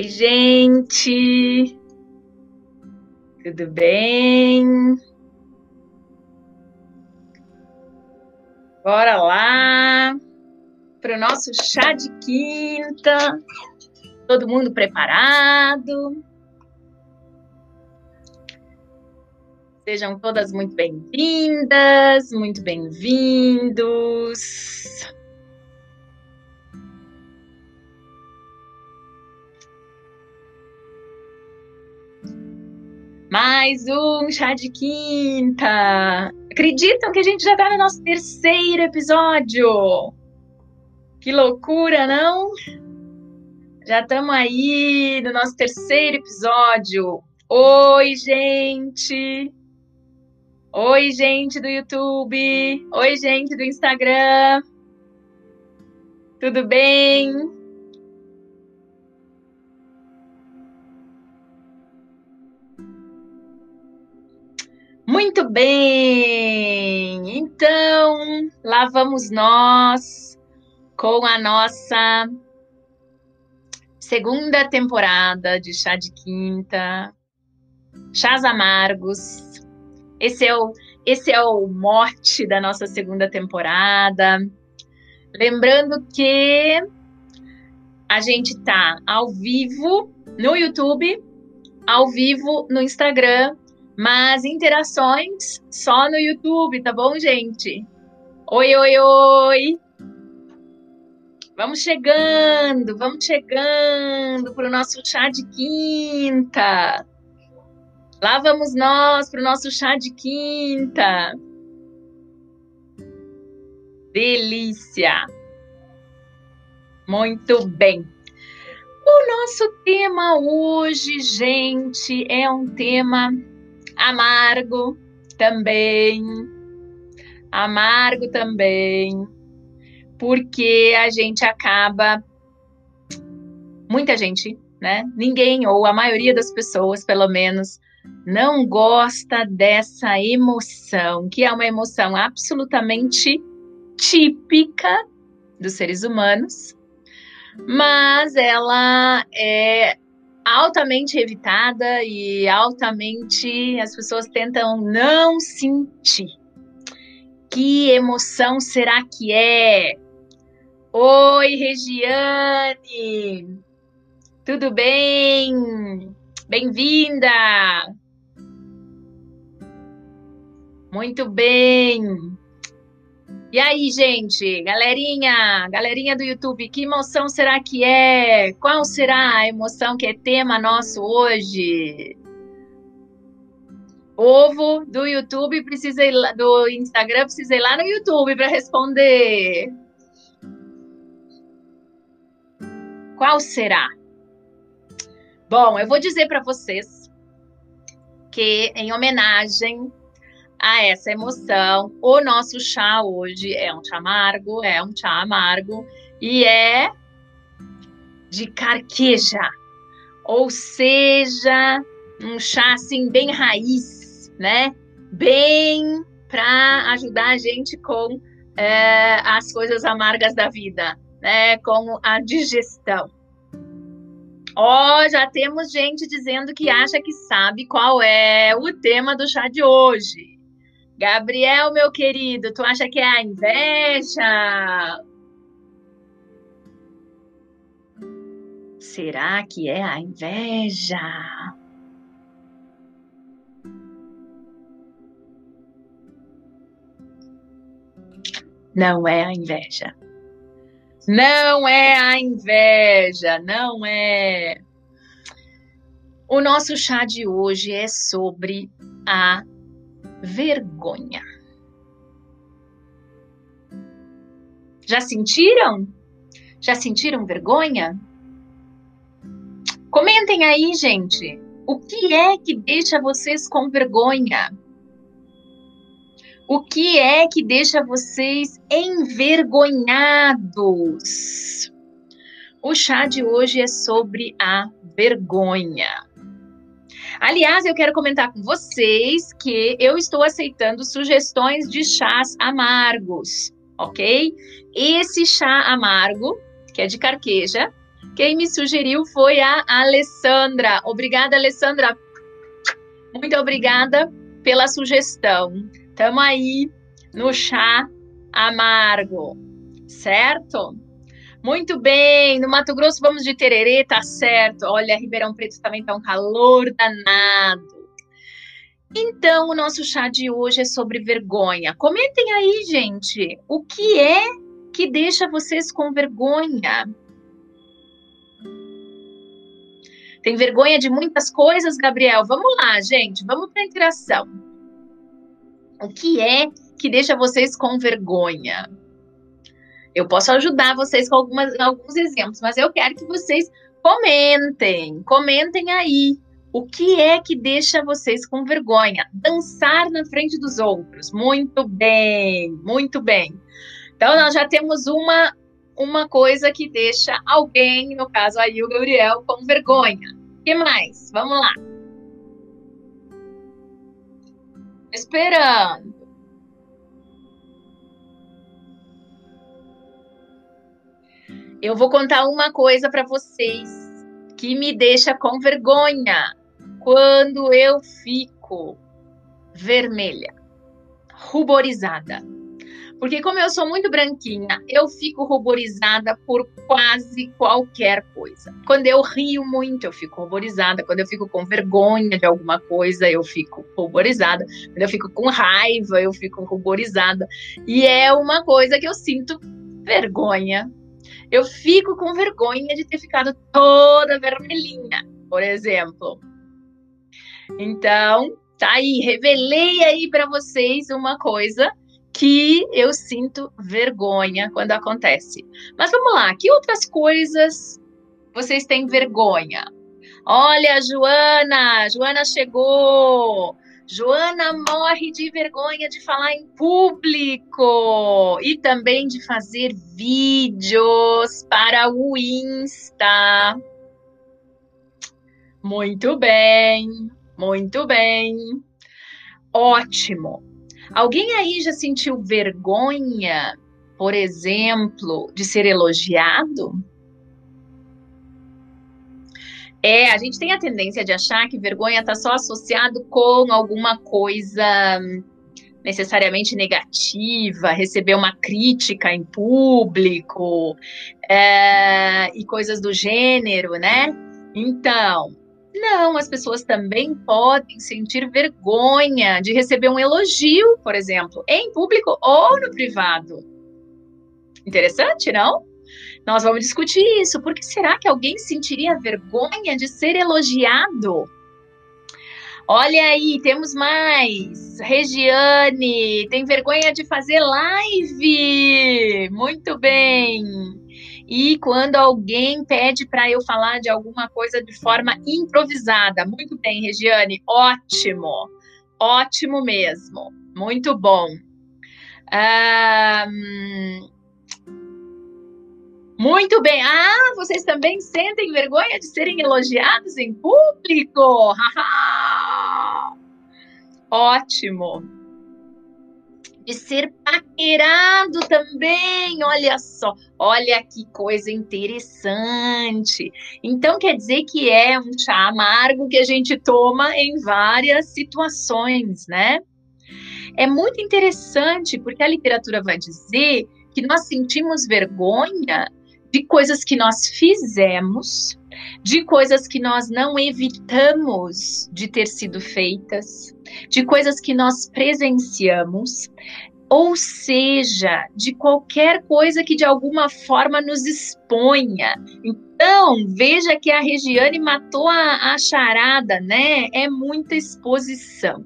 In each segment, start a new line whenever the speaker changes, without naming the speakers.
Oi, gente! Tudo bem? Bora lá para o nosso chá de quinta. Todo mundo preparado? Sejam todas muito bem-vindas, muito bem-vindos. Mais um chá de quinta. Acreditam que a gente já tá no nosso terceiro episódio? Que loucura, não? Já estamos aí no nosso terceiro episódio. Oi, gente! Oi, gente do YouTube! Oi, gente do Instagram! Tudo bem? Muito bem! Então, lá vamos nós com a nossa segunda temporada de Chá de Quinta, Chás Amargos. Esse é o, esse é o mote da nossa segunda temporada. Lembrando que a gente tá ao vivo no YouTube, ao vivo no Instagram mas interações só no YouTube, tá bom, gente? Oi, oi, oi! Vamos chegando, vamos chegando para o nosso chá de quinta. Lá vamos nós para o nosso chá de quinta. Delícia! Muito bem. O nosso tema hoje, gente, é um tema amargo também, amargo também, porque a gente acaba, muita gente, né? Ninguém, ou a maioria das pessoas, pelo menos, não gosta dessa emoção, que é uma emoção absolutamente típica dos seres humanos, mas ela é altamente evitada e altamente as pessoas tentam não sentir. Que emoção será que é? Oi, Regiane! Tudo bem? Bem-vinda! Muito bem! E aí, gente, galerinha, galerinha do YouTube, que emoção será que é? Qual será a emoção que é tema nosso hoje? Ovo do YouTube lá, do Instagram precisa ir lá no YouTube para responder. Qual será? Bom, eu vou dizer para vocês que em homenagem a essa emoção. O nosso chá hoje é um chá amargo, é um chá amargo e é de carqueja, ou seja, um chá assim bem raiz, né? Bem para ajudar a gente com é, as coisas amargas da vida, né? Com a digestão. Ó, oh, já temos gente dizendo que acha que sabe qual é o tema do chá de hoje. Gabriel, meu querido, tu acha que é a inveja? Será que é a inveja? Não é a inveja. Não é a inveja, não é. O nosso chá de hoje é sobre a vergonha. Já sentiram? Já sentiram vergonha? Comentem aí, gente. O que é que deixa vocês com vergonha? O que é que deixa vocês envergonhados? O chá de hoje é sobre a vergonha. Aliás, eu quero comentar com vocês que eu estou aceitando sugestões de chás amargos, ok? Esse chá amargo, que é de carqueja, Quem me sugeriu foi a Alessandra. Obrigada, Alessandra. Muito obrigada pela sugestão. Tamo aí no chá amargo, certo? Muito bem, no Mato Grosso vamos de tererê, tá certo. Olha, Ribeirão Preto também tá um calor danado. Então, o nosso chá de hoje é sobre vergonha. Comentem aí, gente, o que é que deixa vocês com vergonha? Tem vergonha de muitas coisas, Gabriel? Vamos lá, gente, vamos para a interação. O que é que deixa vocês com vergonha? Eu posso ajudar vocês com algumas, alguns exemplos, mas eu quero que vocês comentem, comentem aí. O que é que deixa vocês com vergonha? Dançar na frente dos outros. Muito bem, muito bem. Então, nós já temos uma, uma coisa que deixa alguém, no caso aí o Gabriel, com vergonha. O que mais? Vamos lá. Esperando. Eu vou contar uma coisa para vocês que me deixa com vergonha quando eu fico vermelha, ruborizada. Porque como eu sou muito branquinha, eu fico ruborizada por quase qualquer coisa. Quando eu rio muito, eu fico ruborizada. Quando eu fico com vergonha de alguma coisa, eu fico ruborizada. Quando eu fico com raiva, eu fico ruborizada. E é uma coisa que eu sinto vergonha. Eu fico com vergonha de ter ficado toda vermelhinha, por exemplo. Então, tá aí, revelei aí para vocês uma coisa que eu sinto vergonha quando acontece. Mas vamos lá, que outras coisas vocês têm vergonha? Olha, Joana, Joana chegou. Joana morre de vergonha de falar em público e também de fazer vídeos para o Insta. Muito bem, muito bem. Ótimo. Alguém aí já sentiu vergonha, por exemplo, de ser elogiado? É, a gente tem a tendência de achar que vergonha está só associado com alguma coisa necessariamente negativa, receber uma crítica em público é, e coisas do gênero, né? Então, não, as pessoas também podem sentir vergonha de receber um elogio, por exemplo, em público ou no privado. Interessante, não? Nós vamos discutir isso. Por que será que alguém sentiria vergonha de ser elogiado? Olha aí, temos mais. Regiane, tem vergonha de fazer live. Muito bem. E quando alguém pede para eu falar de alguma coisa de forma improvisada. Muito bem, Regiane, ótimo. Ótimo mesmo. Muito bom. Muito bem. Ah, vocês também sentem vergonha de serem elogiados em público? Ótimo de ser paquerado também. Olha só, olha que coisa interessante. Então quer dizer que é um chá amargo que a gente toma em várias situações, né? É muito interessante porque a literatura vai dizer que nós sentimos vergonha de coisas que nós fizemos, de coisas que nós não evitamos de ter sido feitas, de coisas que nós presenciamos, ou seja, de qualquer coisa que de alguma forma nos exponha. Então, veja que a Regiane matou a, a charada, né? É muita exposição.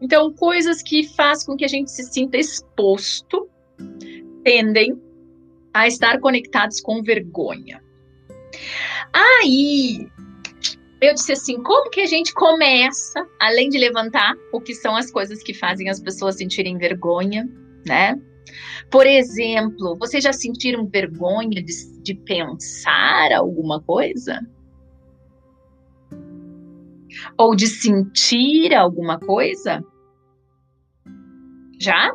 Então, coisas que faz com que a gente se sinta exposto tendem a estar conectados com vergonha. Aí, eu disse assim: como que a gente começa, além de levantar o que são as coisas que fazem as pessoas sentirem vergonha, né? Por exemplo, vocês já sentiram vergonha de, de pensar alguma coisa? Ou de sentir alguma coisa? Já?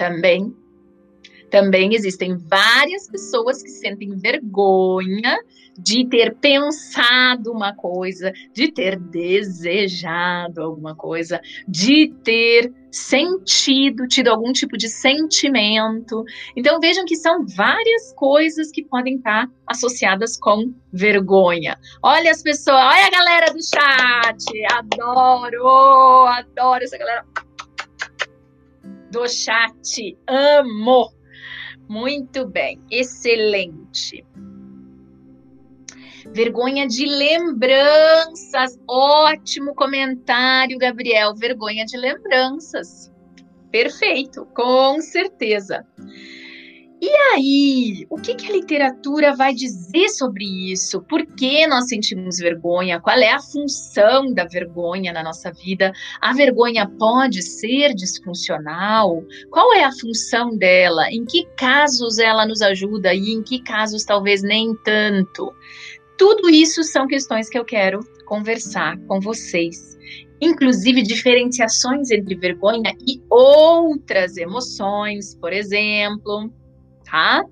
Também Também existem várias pessoas que sentem vergonha de ter pensado uma coisa, de ter desejado alguma coisa, de ter sentido, tido algum tipo de sentimento. Então vejam que são várias coisas que podem estar associadas com vergonha. Olha as pessoas, olha a galera do chat, adoro, adoro essa galera do chat, amo. Muito bem, excelente. Vergonha de lembranças. Ótimo comentário, Gabriel. Vergonha de lembranças. Perfeito, com certeza. E aí, o que, que, a literatura vai dizer sobre isso? Por que nós sentimos vergonha? Qual é a função da vergonha na nossa vida? A vergonha pode ser disfuncional? Qual é a função dela? Em que casos ela nos ajuda e em que casos talvez nem tanto? Tudo isso são questões que eu quero conversar com vocês. Inclusive diferenciações entre vergonha e outras emoções, por exemplo, tá?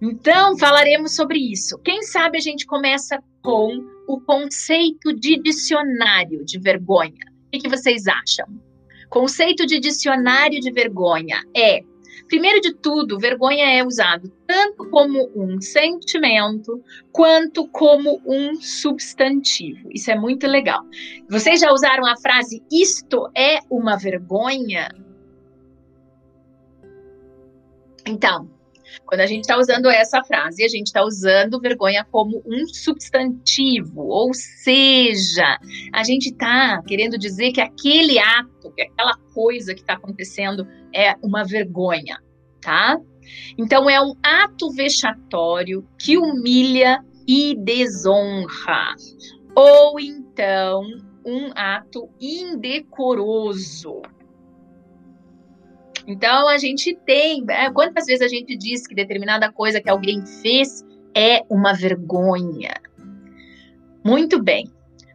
Então, falaremos sobre isso. Quem sabe a gente começa com o conceito de dicionário de vergonha. O que, que vocês acham? Conceito de dicionário de vergonha é Primeiro de tudo, vergonha é usado tanto como um sentimento quanto como um substantivo. Isso é muito legal. Vocês já usaram a frase isto é uma vergonha? Então, quando a gente está usando essa frase, a gente está usando vergonha como um substantivo, ou seja, a gente está querendo dizer que aquele ato, que aquela coisa que está acontecendo é uma vergonha, tá? Então, é um ato vexatório que humilha e desonra, ou então um ato indecoroso, então a gente tem, né, quantas vezes a gente diz que determinada coisa que alguém fez é uma vergonha? Muito bem.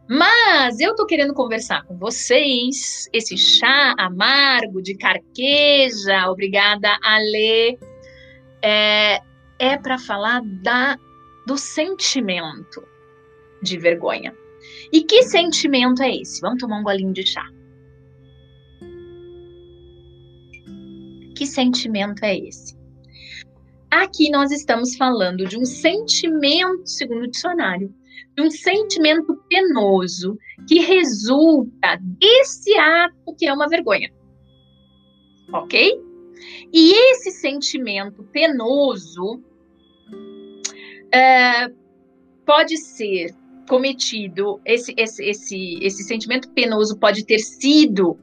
Mas eu tô querendo conversar com vocês. Esse chá amargo de carqueja, obrigada Ale, é, é para falar da do sentimento de vergonha. E que sentimento é esse? Vamos tomar um golinho de chá. Que sentimento é esse? Aqui nós estamos falando de um sentimento, segundo o dicionário, de um sentimento penoso que resulta desse ato que é uma vergonha. Ok? E esse sentimento penoso é, pode ser cometido, esse, esse, esse, esse sentimento penoso pode ter sido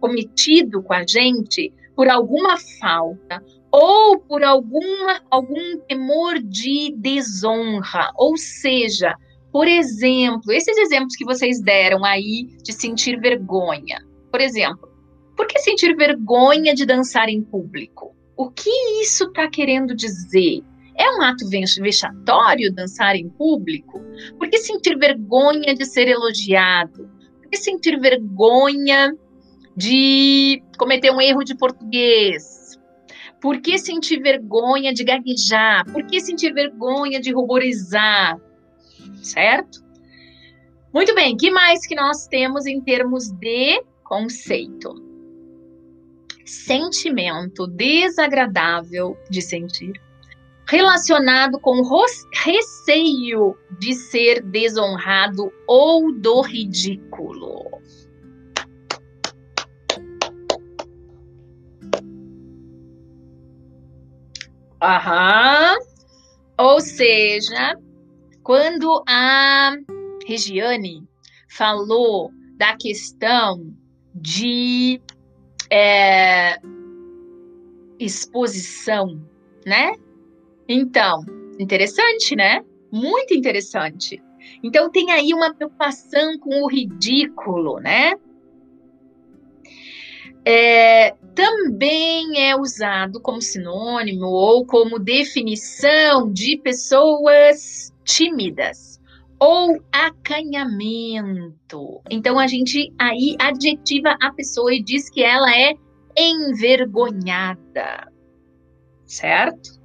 cometido com a gente por alguma falta ou por alguma, algum temor de desonra, ou seja, por exemplo, esses exemplos que vocês deram aí de sentir vergonha. Por exemplo, por que sentir vergonha de dançar em público? O que isso está querendo dizer? É um ato vexatório dançar em público? Por que sentir vergonha de ser elogiado? Por que sentir vergonha de cometer um erro de português? Por que sentir vergonha de gaguejar? Por que sentir vergonha de ruborizar? Certo? Muito bem, que mais que nós temos em termos de conceito? Sentimento desagradável de sentir, relacionado com receio de ser desonrado ou do ridículo. Aham. Ou seja, quando a Regiane falou da questão de é, exposição, né? Então, interessante, né? Muito interessante. Então tem aí uma preocupação com o ridículo, né? é, também é usado como sinônimo ou como definição de pessoas tímidas ou acanhamento. Então a gente aí adjetiva a pessoa e diz que ela é envergonhada. certo?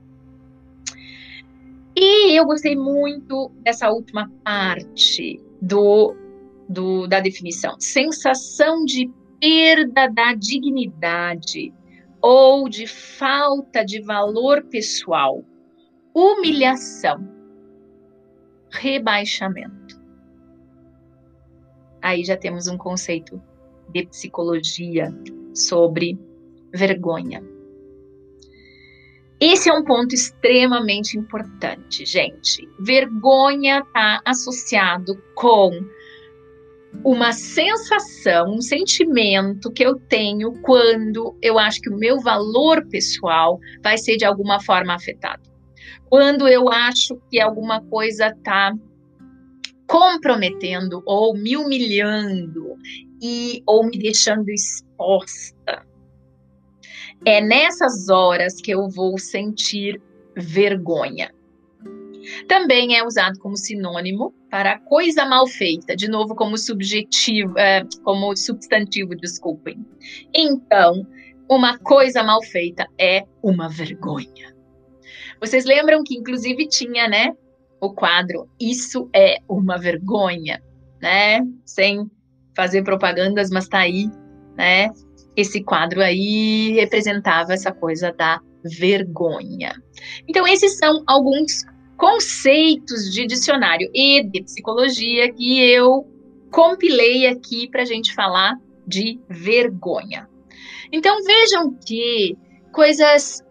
E eu gostei muito dessa última parte do, do, da definição. Sensação de perda da dignidade ou de falta de valor pessoal, humilhação, rebaixamento. Aí já temos um conceito de psicologia sobre vergonha. Esse é um ponto extremamente importante, gente. Vergonha está associado com uma sensação, um sentimento que eu tenho quando eu acho que o meu valor pessoal vai ser de alguma forma afetado. Quando eu acho que alguma coisa está comprometendo ou me humilhando e ou me deixando exposta. É nessas horas que eu vou sentir vergonha. Também é usado como sinônimo para coisa mal feita, de novo como subjetivo, é, como substantivo, desculpem. Então, uma coisa mal feita é uma vergonha. Vocês lembram que inclusive tinha, né, o quadro Isso é uma vergonha, né? Sem fazer propagandas, mas tá aí, né? esse quadro aí representava essa coisa da vergonha. Então, esses são alguns conceitos de dicionário e de psicologia que eu compilei aqui para a gente falar de vergonha. Então, vejam que coisas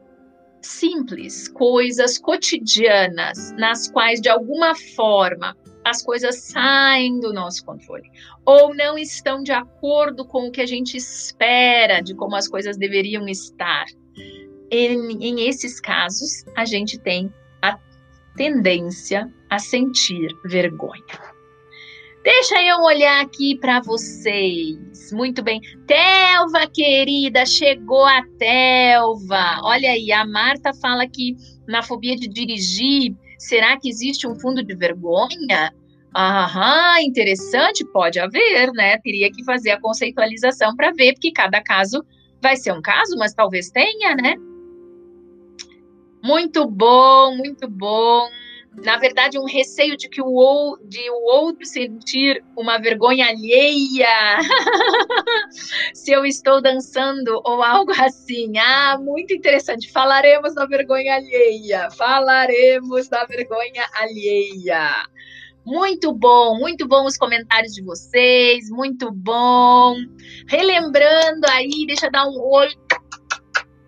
simples, coisas cotidianas, nas quais de alguma forma as coisas saem do nosso controle ou não estão de acordo com o que a gente espera de como as coisas deveriam estar. Em, em esses casos, a gente tem tendência a sentir vergonha. Deixa eu olhar aqui para vocês. Muito bem. Telva, querida, chegou a Telva. Olha aí, a Marta fala que na fobia de dirigir, será que existe um fundo de vergonha? Aham, interessante, pode haver, né? Teria que fazer a conceitualização para ver, porque cada caso vai ser um caso, mas talvez tenha, né? Muito bom, muito bom. Na verdade, um receio de que o, de o outro sentir uma vergonha alheia se eu estou dançando ou algo assim. Ah, muito interessante. Falaremos da vergonha alheia. Falaremos da vergonha alheia. Muito bom, muito bom os comentários de vocês, muito bom. Relembrando aí, deixa eu dar um oi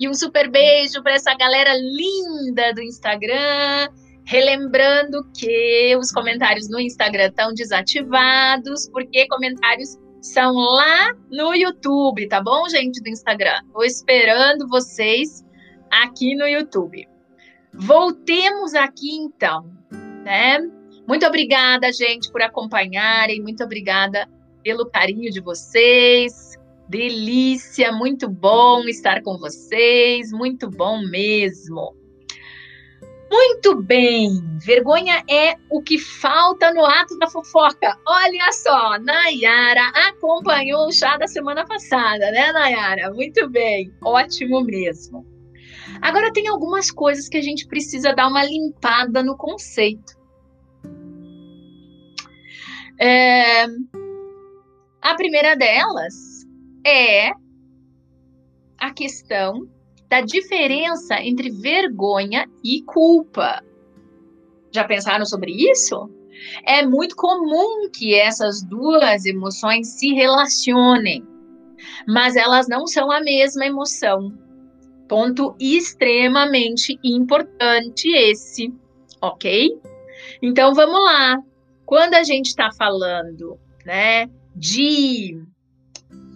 e um super beijo para essa galera linda do Instagram. Relembrando que os comentários no Instagram estão desativados, porque comentários são lá no YouTube, tá bom, gente do Instagram? Estou esperando vocês aqui no YouTube. Voltemos aqui então, né? Muito obrigada, gente, por acompanharem. Muito obrigada pelo carinho de vocês. Delícia, muito bom estar com vocês. Muito bom mesmo. Muito bem, vergonha é o que falta no ato da fofoca. Olha só, Nayara acompanhou o chá da semana passada, né, Nayara? Muito bem, ótimo mesmo. Agora tem algumas coisas que a gente precisa dar uma limpada no conceito. É, a primeira delas é a questão da diferença entre vergonha e culpa. Já pensaram sobre isso? É muito comum que essas duas emoções se relacionem, mas elas não são a mesma emoção. Ponto extremamente importante esse, ok? Então vamos lá. Quando a gente está falando, né, de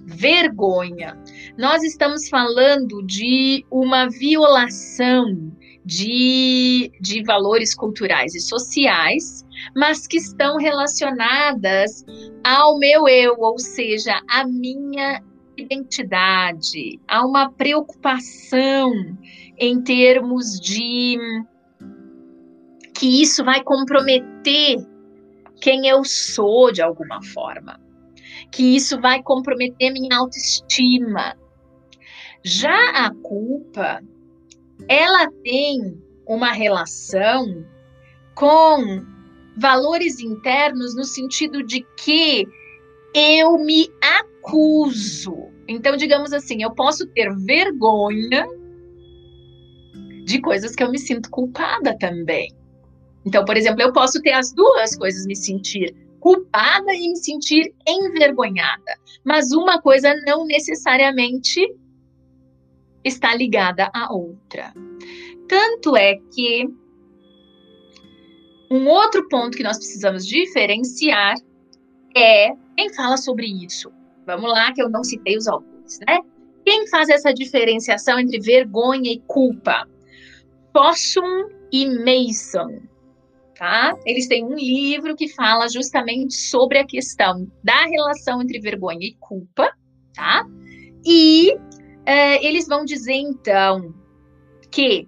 vergonha, nós estamos falando de uma violação de, de valores culturais e sociais, mas que estão relacionadas ao meu eu, ou seja, à minha identidade, há uma preocupação em termos de que isso vai comprometer quem eu sou de alguma forma, que isso vai comprometer minha autoestima. Já a culpa ela tem uma relação com valores internos no sentido de que eu me acuso. Então, digamos assim, eu posso ter vergonha de coisas que eu me sinto culpada também. Então, por exemplo, eu posso ter as duas coisas, me sentir culpada e me sentir envergonhada. Mas uma coisa não necessariamente está ligada à outra. Tanto é que um outro ponto que nós precisamos diferenciar é quem fala sobre isso. Vamos lá, que eu não citei os autores, né? Quem faz essa diferenciação entre vergonha e culpa? Possum e Mason, tá? Eles têm um livro que fala justamente sobre a questão da relação entre vergonha e culpa, tá? E é, eles vão dizer então que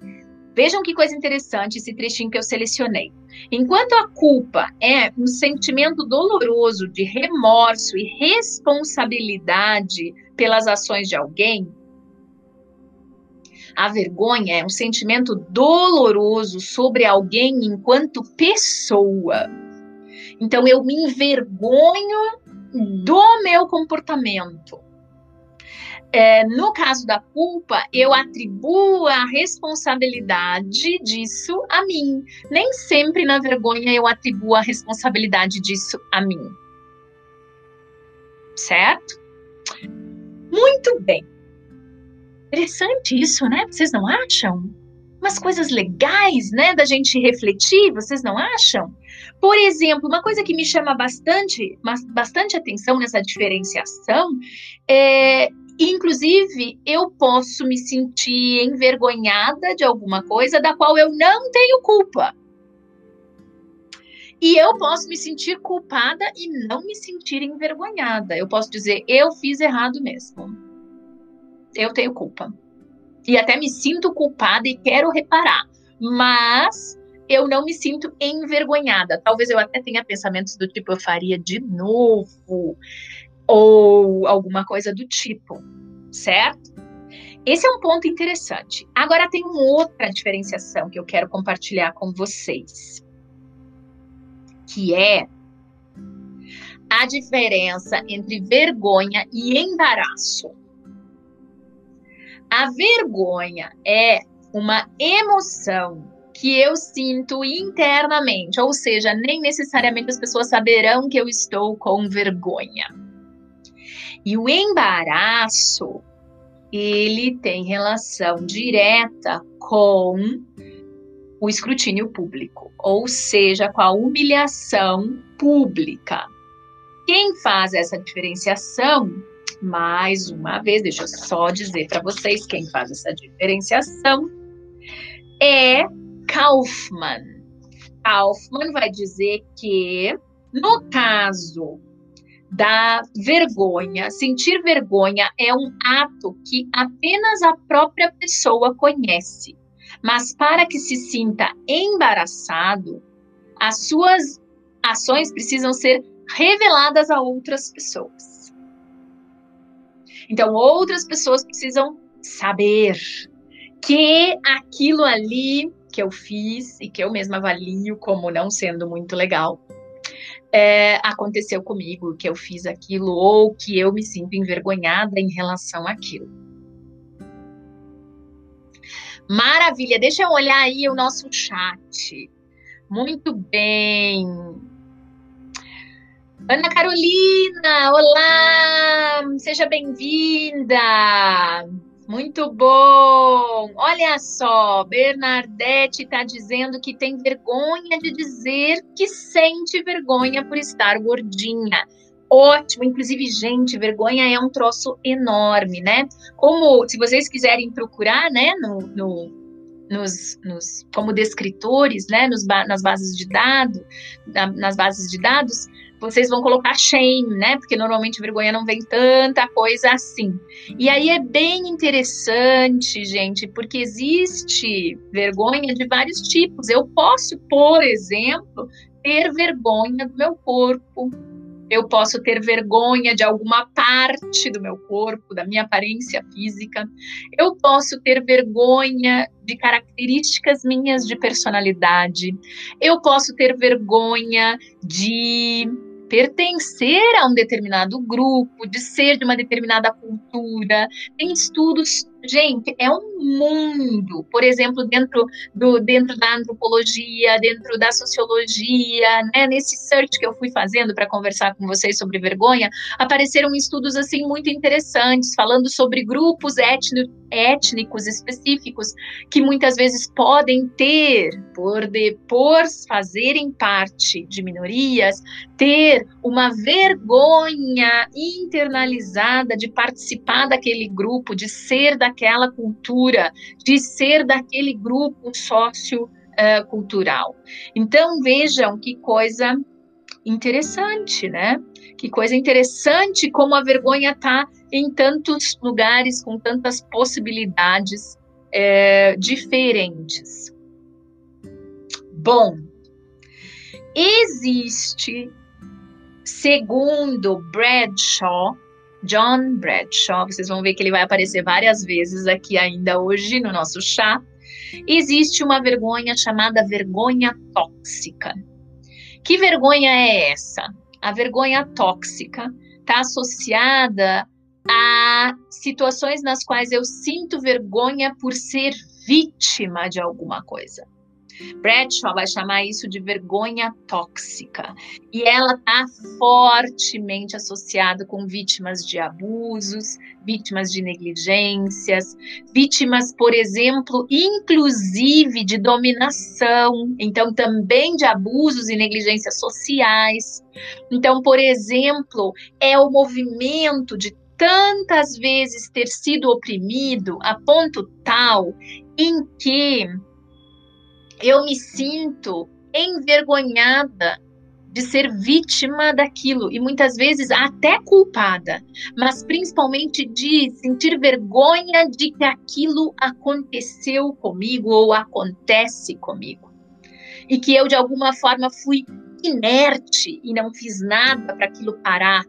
vejam que coisa interessante esse trechinho que eu selecionei. Enquanto a culpa é um sentimento doloroso de remorso e responsabilidade pelas ações de alguém, a vergonha é um sentimento doloroso sobre alguém enquanto pessoa. Então eu me envergonho do meu comportamento. É, no caso da culpa, eu atribuo a responsabilidade disso a mim. Nem sempre na vergonha eu atribuo a responsabilidade disso a mim. Certo? Muito bem. Interessante isso, né? Vocês não acham? Umas coisas legais, né, da gente refletir, vocês não acham? Por exemplo, uma coisa que me chama bastante, bastante atenção nessa diferenciação é Inclusive, eu posso me sentir envergonhada de alguma coisa da qual eu não tenho culpa. E eu posso me sentir culpada e não me sentir envergonhada. Eu posso dizer, eu fiz errado mesmo. Eu tenho culpa. E até me sinto culpada e quero reparar. Mas eu não me sinto envergonhada. Talvez eu até tenha pensamentos do tipo, eu faria de novo ou alguma coisa do tipo, certo? Esse é um ponto interessante. Agora tem uma outra diferenciação que eu quero compartilhar com vocês, que é a diferença entre vergonha e embaraço. A vergonha é uma emoção que eu sinto internamente, ou seja, nem necessariamente as pessoas saberão que eu estou com vergonha. E o embaraço, ele tem relação direta com o escrutínio público, ou seja, com a humilhação pública. Quem faz essa diferenciação, mais uma vez, deixa eu só dizer para vocês quem faz essa diferenciação, é Kaufman. Kaufman vai dizer que, no caso da vergonha. Sentir vergonha é um ato que apenas a própria pessoa conhece. Mas para que se sinta embaraçado, as suas ações precisam ser reveladas a outras pessoas. Então, outras pessoas precisam saber que aquilo ali que eu fiz e que eu mesma avalio como não sendo muito legal é, aconteceu comigo, que eu fiz aquilo, ou que eu me sinto envergonhada em relação àquilo. Maravilha, deixa eu olhar aí o nosso chat. Muito bem. Ana Carolina, olá! Seja bem-vinda! Muito bom! Olha só, Bernadette está dizendo que tem vergonha de dizer que sente vergonha por estar gordinha. Ótimo, inclusive, gente, vergonha é um troço enorme, né? Como, se vocês quiserem procurar, né, no, no nos, nos, como descritores, né, nos, nas bases de dados, nas bases de dados, vocês vão colocar shame, né? Porque normalmente vergonha não vem tanta coisa assim. E aí é bem interessante, gente, porque existe vergonha de vários tipos. Eu posso, por exemplo, ter vergonha do meu corpo. eu posso ter vergonha de alguma parte do meu corpo, da minha aparência física, eu posso ter vergonha de características minhas de personalidade, eu posso ter vergonha de pertencer a um determinado grupo, de ser de uma determinada cultura. Tem estudos Gente, é um mundo, por exemplo, dentro, do, dentro da antropologia, dentro da sociologia, né? Nesse search que eu fui fazendo para conversar com vocês sobre vergonha, apareceram estudos assim muito interessantes, falando sobre grupos étnicos étnicos específicos que muitas vezes podem ter, por depois fazerem parte de minorias, ter uma vergonha internalizada de participar daquele grupo, de ser daquela cultura, de ser daquele grupo sociocultural. Então vejam que coisa interessante, né? Que coisa interessante como a vergonha está em tantos lugares, com tantas possibilidades é, diferentes. Bom, existe, segundo Bradshaw, John Bradshaw, vocês vão ver que ele vai aparecer várias vezes aqui ainda hoje no nosso chá, existe uma vergonha chamada vergonha tóxica. Que vergonha é essa? A vergonha tóxica está associada a situações nas quais eu sinto vergonha por ser vítima de alguma coisa. Bradshaw vai chamar isso de vergonha tóxica. E ela está fortemente associada com vítimas de abusos, vítimas de negligências, vítimas, por exemplo, inclusive de dominação, então também de abusos e negligências sociais. Então, por exemplo, é o movimento de tantas vezes ter sido oprimido a ponto tal em que eu me sinto envergonhada de ser vítima daquilo e muitas vezes até culpada, mas principalmente de sentir vergonha de que aquilo aconteceu comigo ou acontece comigo. E que eu de alguma forma fui inerte e não fiz nada para aquilo parar.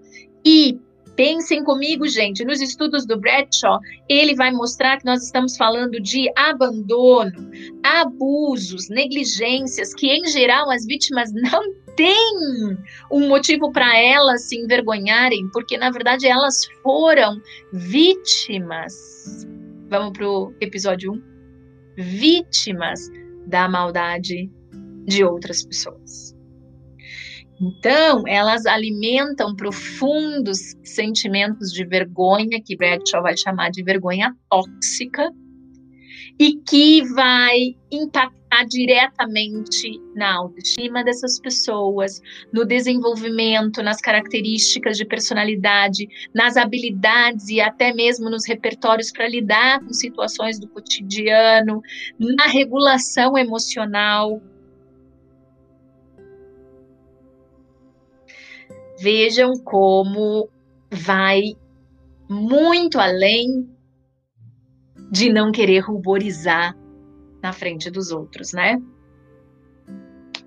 E Pensem comigo, gente, nos estudos do Bradshaw, ele vai mostrar que nós estamos falando de abandono, abusos, negligências, que em geral as vítimas não têm um motivo para elas se envergonharem, porque na verdade elas foram vítimas. Vamos para o episódio 1? Vítimas da maldade de outras pessoas. Então, elas alimentam profundos sentimentos de vergonha, que Bradshaw vai chamar de vergonha tóxica, e que vai impactar diretamente na autoestima dessas pessoas, no desenvolvimento, nas características de personalidade, nas habilidades e até mesmo nos repertórios para lidar com situações do cotidiano, na regulação emocional, Vejam como vai muito além de não querer ruborizar na frente dos outros, né?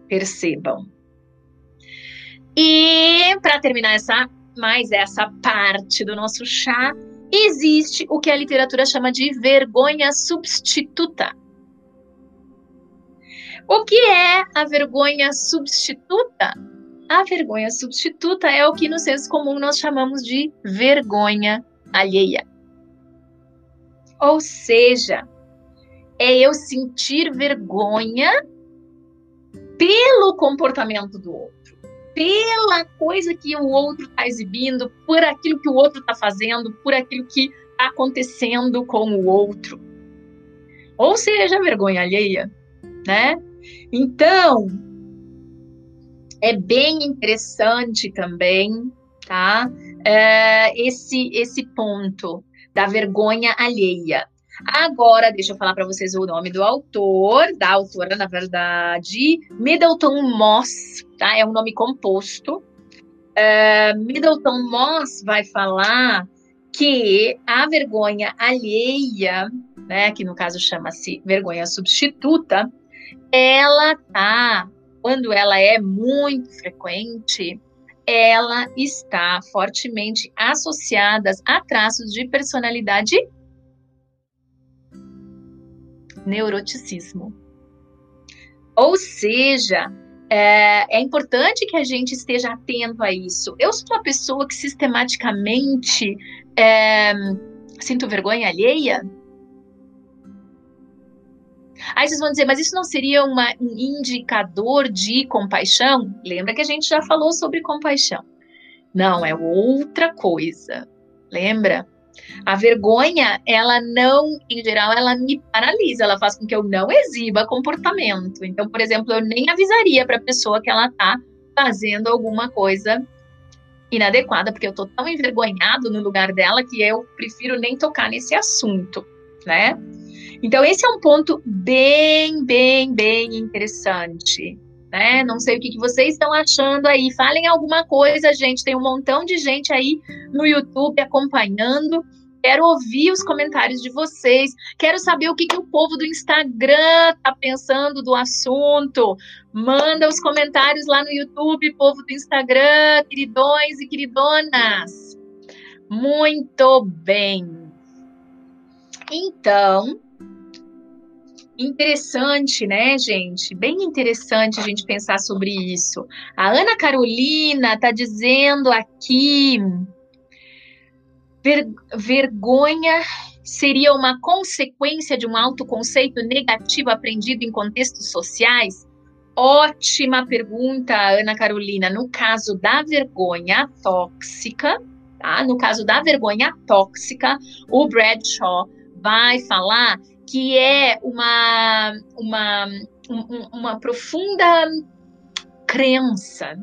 Percebam. E para terminar essa mais essa parte do nosso chá, existe o que a literatura chama de vergonha substituta. O que é a vergonha substituta? A vergonha substituta é o que no senso comum nós chamamos de vergonha alheia. Ou seja, é eu sentir vergonha pelo comportamento do outro, pela coisa que o outro está exibindo, por aquilo que o outro está fazendo, por aquilo que está acontecendo com o outro. Ou seja, vergonha alheia, né? Então, é bem interessante também, tá? É, esse, esse ponto da vergonha alheia. Agora, deixa eu falar para vocês o nome do autor, da autora, na verdade, Middleton Moss, tá? É um nome composto. É, Middleton Moss vai falar que a vergonha alheia, né, que no caso chama-se vergonha substituta, ela tá quando ela é muito frequente, ela está fortemente associada a traços de personalidade neuroticismo. Ou seja, é, é, importante que a gente esteja atento a isso. Eu sou uma pessoa que sistematicamente é, sinto vergonha alheia. Aí vocês vão dizer, mas isso não seria uma, um indicador de compaixão? Lembra que a gente já falou sobre compaixão? Não, é outra coisa. Lembra? A vergonha, ela não, em geral, ela me paralisa, ela faz com que eu não exiba comportamento. Então, por exemplo, eu nem avisaria para a pessoa que ela está fazendo alguma coisa inadequada, porque eu tô tão envergonhado no lugar dela que eu prefiro nem tocar nesse assunto, né? Então, esse é um ponto bem, bem, bem interessante. Né? Não sei o que, que vocês estão achando aí. Falem alguma coisa, gente. Tem um montão de gente aí no YouTube acompanhando. Quero ouvir os comentários de vocês. Quero saber o que, que o povo do Instagram está pensando do assunto. Manda os comentários lá no YouTube, povo do Instagram, queridões e queridonas. Muito bem. Então, interessante, né, gente? Bem interessante a gente pensar sobre isso. A Ana Carolina está dizendo aqui: ver, vergonha seria uma consequência de um autoconceito negativo aprendido em contextos sociais? Ótima pergunta, Ana Carolina. No caso da vergonha tóxica, tá? No caso da vergonha tóxica, o Bradshaw vai falar que é uma, uma, um, uma profunda crença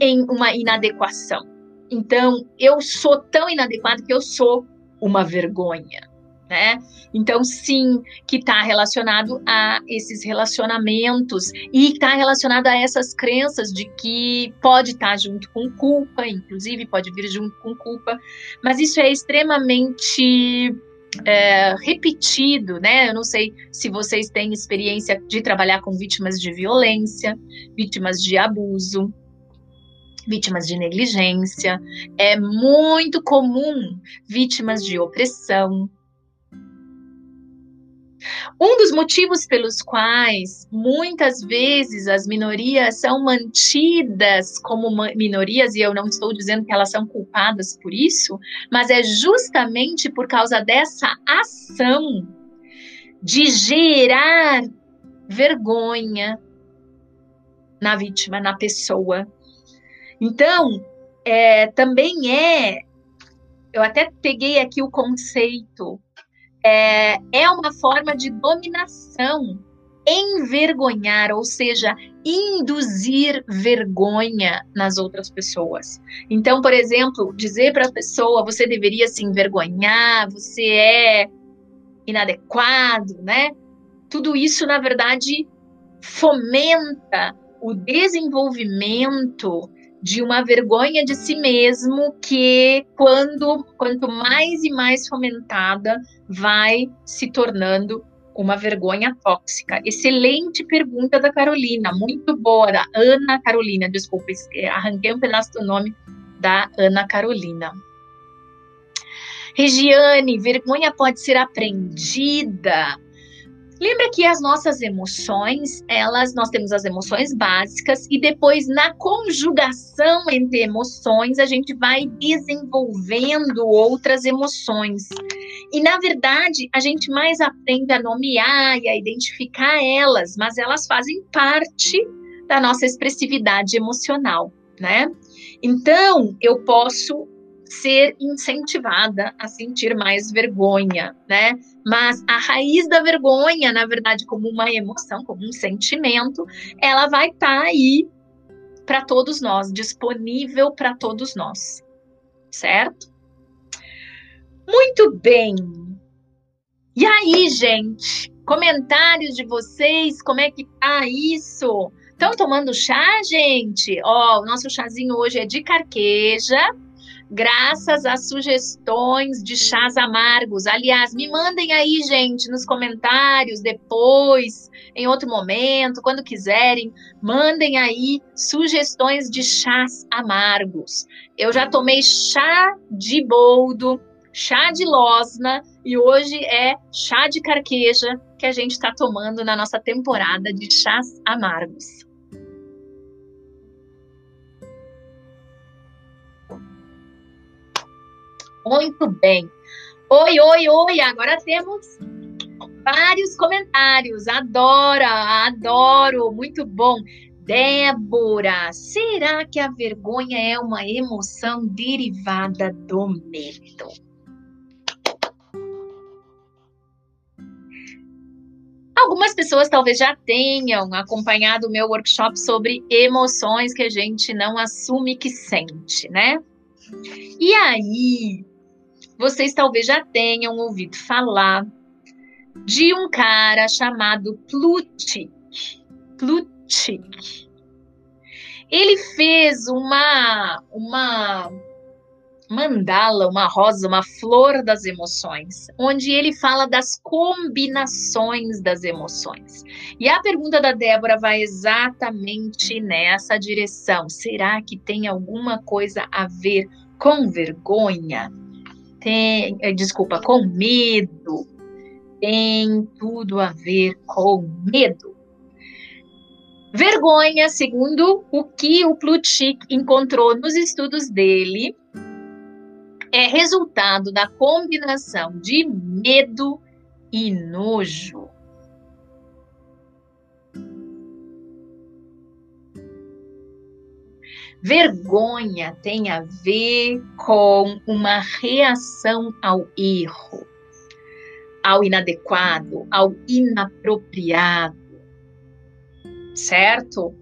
em uma inadequação. Então, eu sou tão inadequado que eu sou uma vergonha, né? Então, sim, que está relacionado a esses relacionamentos e está relacionado a essas crenças de que pode estar tá junto com culpa, inclusive pode vir junto com culpa, mas isso é extremamente é, repetido, né? Eu não sei se vocês têm experiência de trabalhar com vítimas de violência, vítimas de abuso, vítimas de negligência. É muito comum vítimas de opressão, um dos motivos pelos quais muitas vezes as minorias são mantidas como minorias, e eu não estou dizendo que elas são culpadas por isso, mas é justamente por causa dessa ação de gerar vergonha na vítima, na pessoa. Então, é, também é. Eu até peguei aqui o conceito é, é uma forma de dominação, envergonhar, ou seja, induzir vergonha nas outras pessoas. Então, por exemplo, dizer para a pessoa você deveria se envergonhar, você é inadequado, né? Tudo isso, na verdade, fomenta o desenvolvimento de uma vergonha de si mesmo que quando quanto mais e mais fomentada vai se tornando uma vergonha tóxica. Excelente pergunta da Carolina, muito boa, da Ana Carolina, desculpa, arranquei um pedaço do nome da Ana Carolina. Regiane, vergonha pode ser aprendida. Lembra que as nossas emoções, elas, nós temos as emoções básicas e depois na conjugação entre emoções a gente vai desenvolvendo outras emoções. E na verdade, a gente mais aprende a nomear e a identificar elas, mas elas fazem parte da nossa expressividade emocional, né? Então, eu posso ser incentivada a sentir mais vergonha, né? Mas a raiz da vergonha, na verdade, como uma emoção, como um sentimento, ela vai estar tá aí para todos nós, disponível para todos nós, certo? Muito bem. E aí, gente? Comentários de vocês, como é que tá isso? Estão tomando chá, gente? Ó, o nosso chazinho hoje é de carqueja, graças às sugestões de chás amargos. Aliás, me mandem aí, gente, nos comentários depois, em outro momento, quando quiserem, mandem aí sugestões de chás amargos. Eu já tomei chá de boldo, chá de losna e hoje é chá de carqueja que a gente está tomando na nossa temporada de chás amargos. Muito bem. Oi, oi, oi. Agora temos vários comentários. Adora, adoro. Muito bom. Débora, será que a vergonha é uma emoção derivada do medo? Algumas pessoas talvez já tenham acompanhado o meu workshop sobre emoções que a gente não assume que sente, né? E aí, vocês talvez já tenham ouvido falar de um cara chamado Plutik. Plutik. Ele fez uma uma mandala, uma rosa, uma flor das emoções, onde ele fala das combinações das emoções. E a pergunta da Débora vai exatamente nessa direção. Será que tem alguma coisa a ver com vergonha? Tem, eh, desculpa, com medo. Tem tudo a ver com medo. Vergonha, segundo o que o Plutik encontrou nos estudos dele, é resultado da combinação de medo e nojo. Vergonha tem a ver com uma reação ao erro, ao inadequado, ao inapropriado. Certo?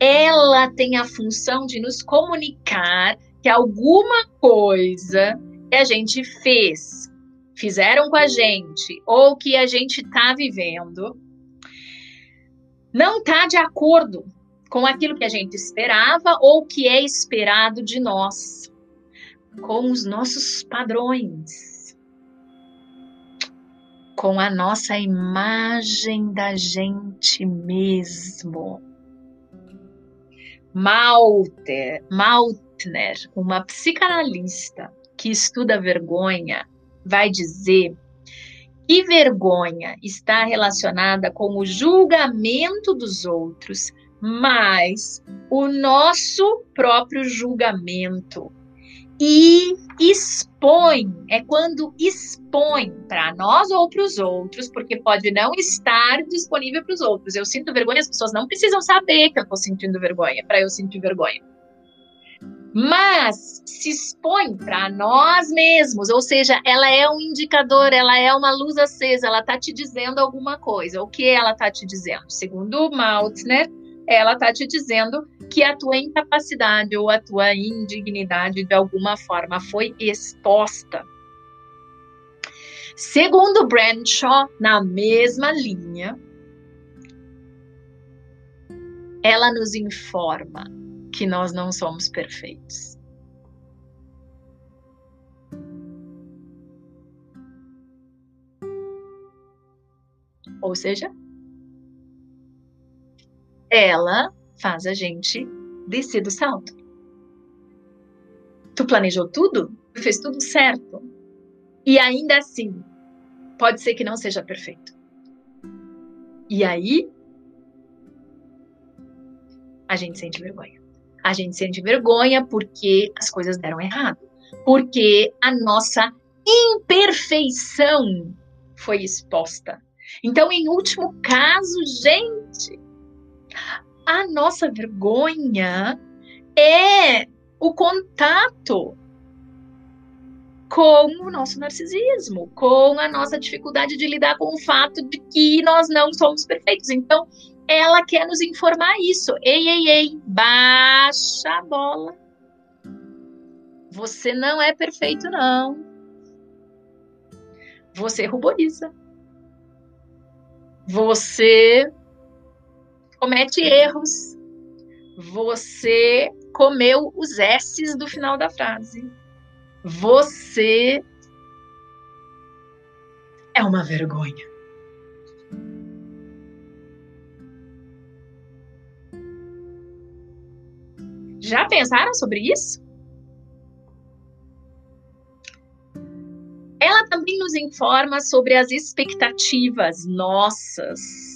Ela tem a função de nos comunicar que alguma coisa que a gente fez, fizeram com a gente, ou que a gente está vivendo, não está de acordo com aquilo que a gente esperava ou que é esperado de nós, com os nossos padrões, com a nossa imagem da gente mesmo. Malter, Maltner, uma psicanalista que estuda vergonha, vai dizer que vergonha está relacionada com o julgamento dos outros mas o nosso próprio julgamento. E expõe, é quando expõe para nós ou para os outros, porque pode não estar disponível para os outros. Eu sinto vergonha, as pessoas não precisam saber que eu estou sentindo vergonha, para eu sentir vergonha. Mas se expõe para nós mesmos, ou seja, ela é um indicador, ela é uma luz acesa, ela está te dizendo alguma coisa. O que ela está te dizendo? Segundo Maltner, ela está te dizendo que a tua incapacidade ou a tua indignidade de alguma forma foi exposta. Segundo Bradshaw, na mesma linha, ela nos informa que nós não somos perfeitos. Ou seja, ela faz a gente descer do salto. Tu planejou tudo? Tu fez tudo certo. E ainda assim, pode ser que não seja perfeito. E aí, a gente sente vergonha. A gente sente vergonha porque as coisas deram errado. Porque a nossa imperfeição foi exposta. Então, em último caso, gente, a nossa vergonha é o contato com o nosso narcisismo, com a nossa dificuldade de lidar com o fato de que nós não somos perfeitos. Então, ela quer nos informar isso. Ei, ei, ei, baixa a bola. Você não é perfeito, não. Você ruboriza. Você comete erros, você comeu os S's do final da frase. Você é uma vergonha. Já pensaram sobre isso? Ela também nos informa sobre as expectativas nossas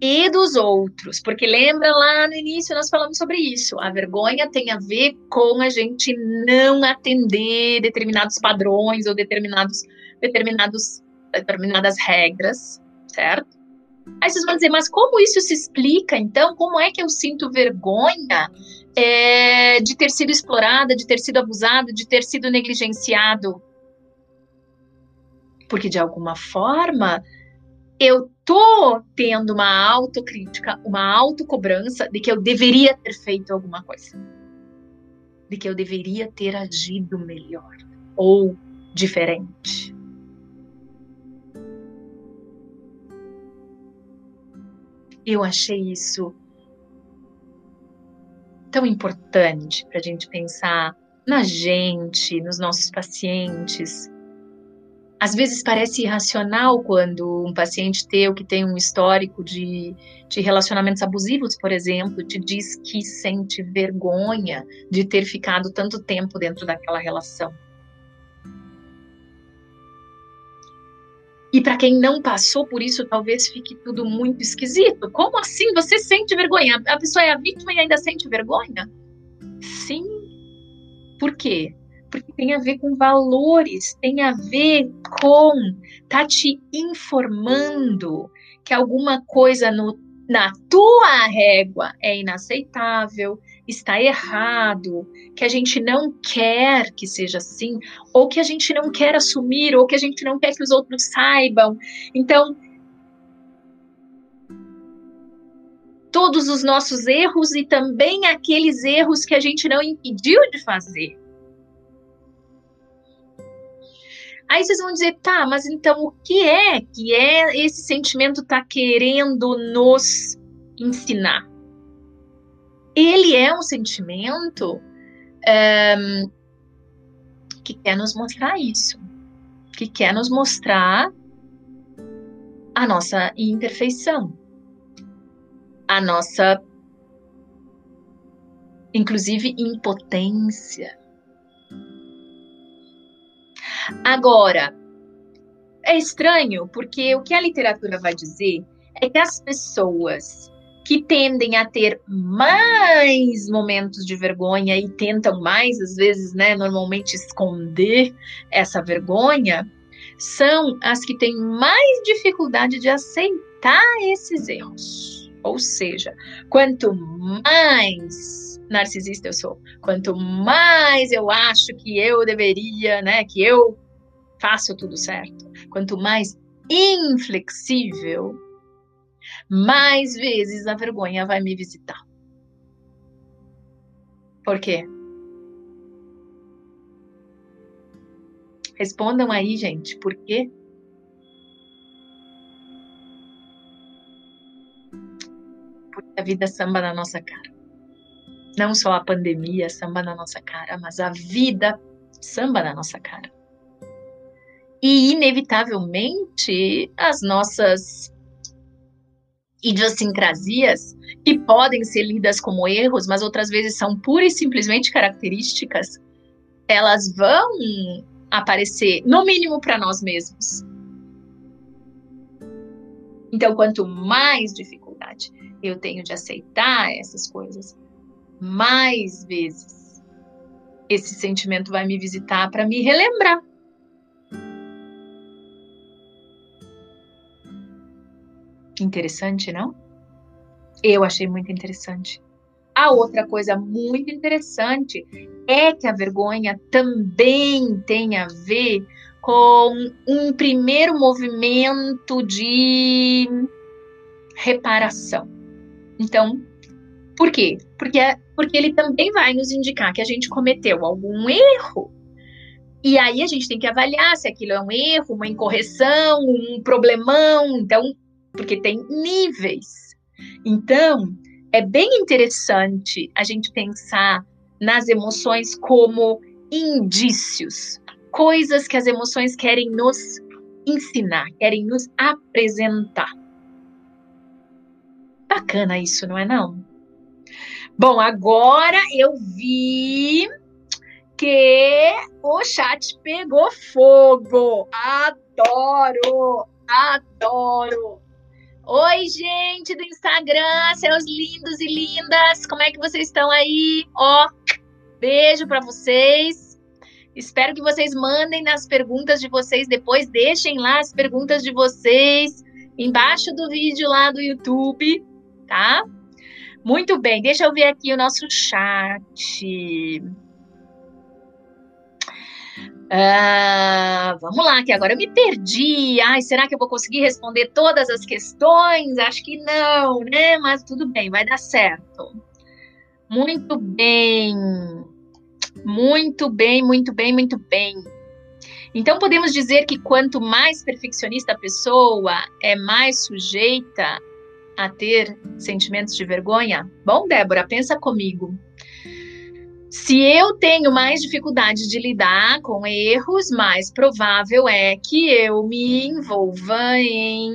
e dos outros, porque lembra lá no início nós falamos sobre isso. A vergonha tem a ver com a gente não atender determinados padrões ou determinados determinados determinadas regras, certo? Aí vocês vão dizer, mas como isso se explica então? Como é que eu sinto vergonha é, de ter sido explorada, de ter sido abusada, de ter sido negligenciado? Porque de alguma forma eu tô tendo uma autocrítica, uma autocobrança de que eu deveria ter feito alguma coisa. De que eu deveria ter agido melhor ou diferente. Eu achei isso tão importante para a gente pensar na gente, nos nossos pacientes. Às vezes parece irracional quando um paciente teu que tem um histórico de, de relacionamentos abusivos, por exemplo, te diz que sente vergonha de ter ficado tanto tempo dentro daquela relação. E para quem não passou por isso, talvez fique tudo muito esquisito. Como assim você sente vergonha? A pessoa é a vítima e ainda sente vergonha? Sim. Por quê? Porque tem a ver com valores, tem a ver com tá te informando que alguma coisa no, na tua régua é inaceitável, está errado, que a gente não quer que seja assim, ou que a gente não quer assumir, ou que a gente não quer que os outros saibam. Então, todos os nossos erros e também aqueles erros que a gente não impediu de fazer. Aí vocês vão dizer, tá, mas então o que é que é esse sentimento tá querendo nos ensinar? ele é um sentimento é, que quer nos mostrar isso, que quer nos mostrar a nossa imperfeição, a nossa, inclusive, impotência. Agora, é estranho porque o que a literatura vai dizer é que as pessoas que tendem a ter mais momentos de vergonha e tentam mais, às vezes, né, normalmente esconder essa vergonha, são as que têm mais dificuldade de aceitar esses erros. Ou seja, quanto mais narcisista eu sou, quanto mais eu acho que eu deveria, né, que eu faço tudo certo, quanto mais inflexível mais vezes a vergonha vai me visitar. Por quê? Respondam aí, gente, por quê? Porque a vida samba na nossa cara. Não só a pandemia samba na nossa cara, mas a vida samba na nossa cara. E, inevitavelmente, as nossas idiosincrasias que podem ser lidas como erros, mas outras vezes são pura e simplesmente características, elas vão aparecer, no mínimo para nós mesmos. Então, quanto mais dificuldade eu tenho de aceitar essas coisas, mais vezes esse sentimento vai me visitar para me relembrar Interessante, não? Eu achei muito interessante. A outra coisa muito interessante é que a vergonha também tem a ver com um primeiro movimento de reparação. Então, por quê? Porque, porque ele também vai nos indicar que a gente cometeu algum erro. E aí a gente tem que avaliar se aquilo é um erro, uma incorreção, um problemão. Então, porque tem níveis. Então, é bem interessante a gente pensar nas emoções como indícios, coisas que as emoções querem nos ensinar, querem nos apresentar. Bacana isso, não é não? Bom, agora eu vi que o chat pegou fogo. Adoro, adoro. Oi, gente do Instagram, seus lindos e lindas, como é que vocês estão aí? Ó, beijo para vocês. Espero que vocês mandem nas perguntas de vocês depois, deixem lá as perguntas de vocês embaixo do vídeo lá do YouTube, tá? Muito bem, deixa eu ver aqui o nosso chat. Uh, vamos lá, que agora eu me perdi. Ai, será que eu vou conseguir responder todas as questões? Acho que não, né? Mas tudo bem, vai dar certo. Muito bem. Muito bem, muito bem, muito bem. Então podemos dizer que quanto mais perfeccionista a pessoa é mais sujeita a ter sentimentos de vergonha? Bom, Débora, pensa comigo. Se eu tenho mais dificuldade de lidar com erros, mais provável é que eu me envolva em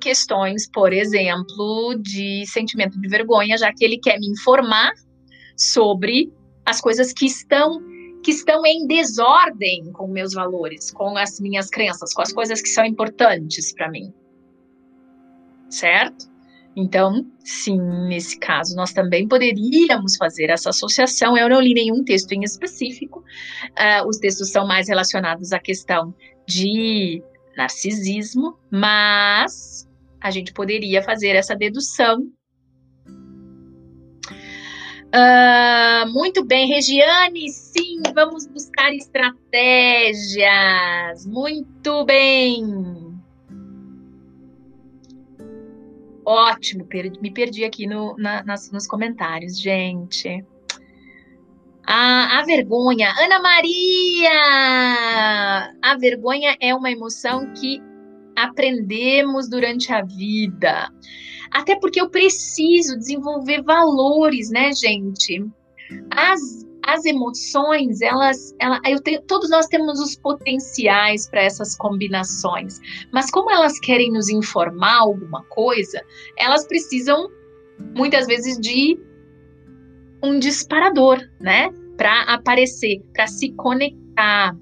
questões, por exemplo, de sentimento de vergonha, já que ele quer me informar sobre as coisas que estão que estão em desordem com meus valores, com as minhas crenças, com as coisas que são importantes para mim. Certo? Então, sim, nesse caso, nós também poderíamos fazer essa associação. Eu não li nenhum texto em específico, uh, os textos são mais relacionados à questão de narcisismo, mas a gente poderia fazer essa dedução. Uh, muito bem, Regiane, sim, vamos buscar estratégias. Muito bem. Ótimo, me perdi aqui no, na, nas, nos comentários, gente. A, a, vergonha. Ana Maria! A vergonha é uma emoção que aprendemos durante a vida. Até porque eu preciso desenvolver valores, né, gente? As as emoções, elas, ela, eu tenho, todos nós temos os potenciais para essas combinações, mas como elas querem nos informar alguma coisa, elas precisam muitas vezes de um disparador, né, para aparecer, para se conectar.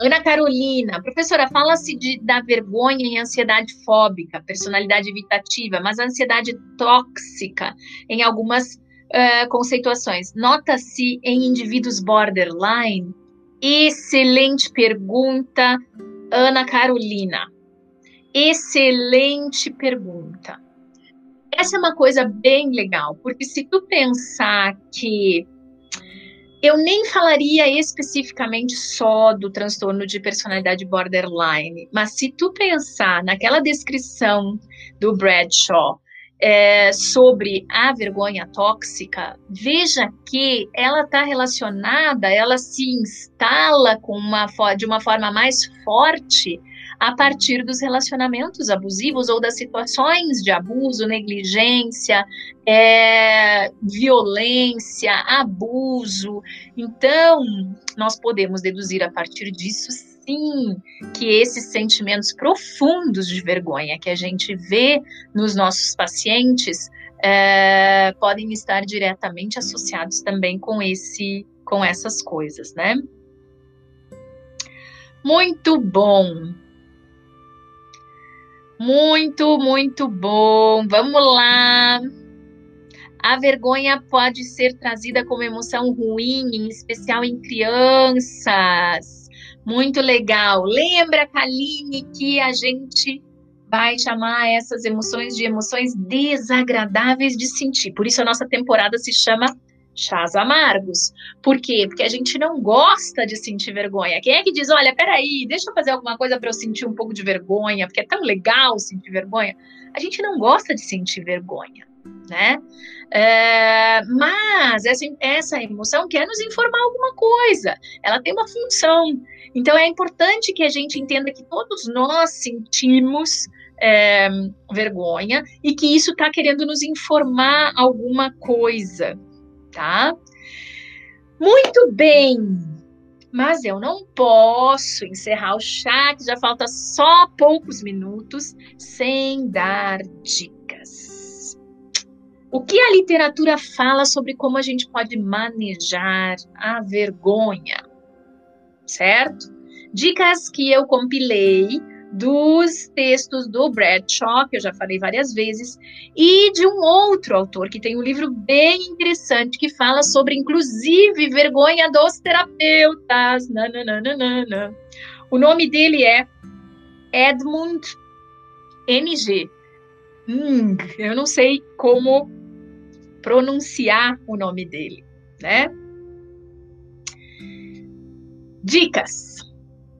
Ana Carolina, professora, fala-se da vergonha em ansiedade fóbica, personalidade evitativa, mas a ansiedade tóxica em algumas uh, conceituações. Nota-se em indivíduos borderline? Excelente pergunta, Ana Carolina. Excelente pergunta. Essa é uma coisa bem legal, porque se tu pensar que eu nem falaria especificamente só do transtorno de personalidade borderline, mas se tu pensar naquela descrição do Bradshaw é, sobre a vergonha tóxica, veja que ela está relacionada, ela se instala com uma, de uma forma mais forte a partir dos relacionamentos abusivos ou das situações de abuso, negligência, é, violência, abuso. Então, nós podemos deduzir a partir disso sim que esses sentimentos profundos de vergonha que a gente vê nos nossos pacientes é, podem estar diretamente associados também com esse, com essas coisas, né? Muito bom. Muito, muito bom. Vamos lá. A vergonha pode ser trazida como emoção ruim, em especial em crianças. Muito legal. Lembra, Kaline, que a gente vai chamar essas emoções de emoções desagradáveis de sentir. Por isso a nossa temporada se chama Chás Amargos. Por quê? Porque a gente não gosta de sentir vergonha. Quem é que diz, olha, peraí, deixa eu fazer alguma coisa para eu sentir um pouco de vergonha, porque é tão legal sentir vergonha. A gente não gosta de sentir vergonha, né? É, mas essa, essa emoção quer nos informar alguma coisa. Ela tem uma função. Então é importante que a gente entenda que todos nós sentimos é, vergonha e que isso está querendo nos informar alguma coisa, tá? Muito bem, mas eu não posso encerrar o chat, já falta só poucos minutos, sem dar dicas. O que a literatura fala sobre como a gente pode manejar a vergonha? Certo? Dicas que eu compilei dos textos do Bradshaw, que eu já falei várias vezes, e de um outro autor que tem um livro bem interessante que fala sobre, inclusive, vergonha dos terapeutas. Nananana. O nome dele é Edmund Ng. Hum, eu não sei como pronunciar o nome dele, né? Dicas.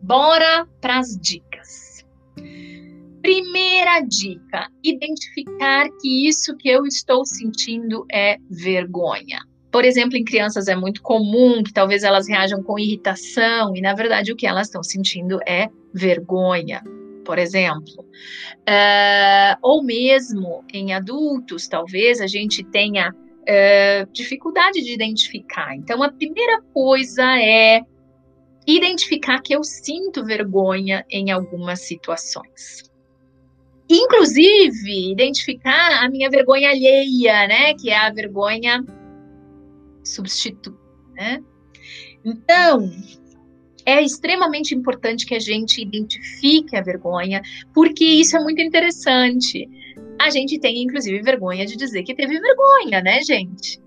Bora para as dicas. Primeira dica: identificar que isso que eu estou sentindo é vergonha. Por exemplo, em crianças é muito comum que talvez elas reajam com irritação e, na verdade, o que elas estão sentindo é vergonha, por exemplo. Uh, ou mesmo em adultos, talvez a gente tenha uh, dificuldade de identificar. Então, a primeira coisa é identificar que eu sinto vergonha em algumas situações. Inclusive, identificar a minha vergonha alheia, né? Que é a vergonha substituta, né? Então, é extremamente importante que a gente identifique a vergonha, porque isso é muito interessante. A gente tem, inclusive, vergonha de dizer que teve vergonha, né, gente?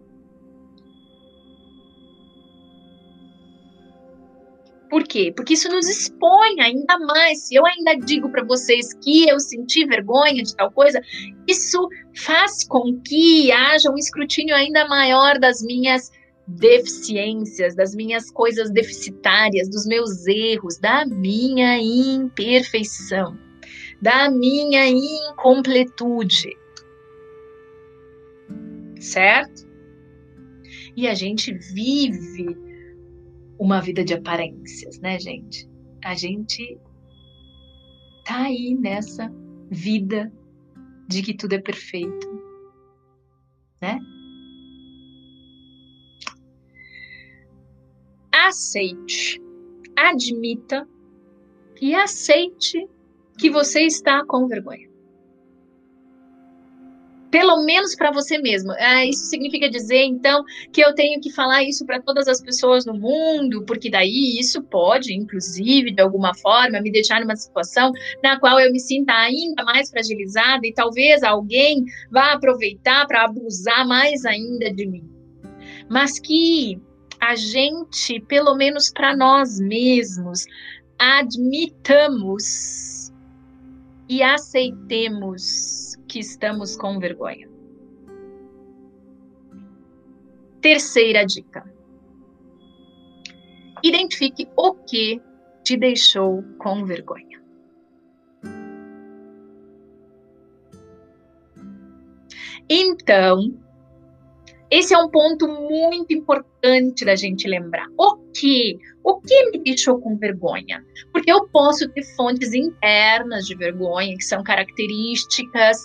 Por quê? Porque isso nos expõe ainda mais. Se eu ainda digo para vocês que eu senti vergonha de tal coisa, isso faz com que haja um escrutínio ainda maior das minhas deficiências, das minhas coisas deficitárias, dos meus erros, da minha imperfeição, da minha incompletude. Certo? E a gente vive uma vida de aparências, né, gente? A gente tá aí nessa vida de que tudo é perfeito, né? Aceite, admita e aceite que você está com vergonha pelo menos para você mesmo. Ah, isso significa dizer, então, que eu tenho que falar isso para todas as pessoas no mundo, porque daí isso pode, inclusive, de alguma forma, me deixar numa situação na qual eu me sinta ainda mais fragilizada e talvez alguém vá aproveitar para abusar mais ainda de mim. Mas que a gente, pelo menos para nós mesmos, admitamos e aceitemos que estamos com vergonha. Terceira dica. Identifique o que te deixou com vergonha. Então, esse é um ponto muito importante da gente lembrar. O que? O que me deixou com vergonha? Porque eu posso ter fontes internas de vergonha, que são características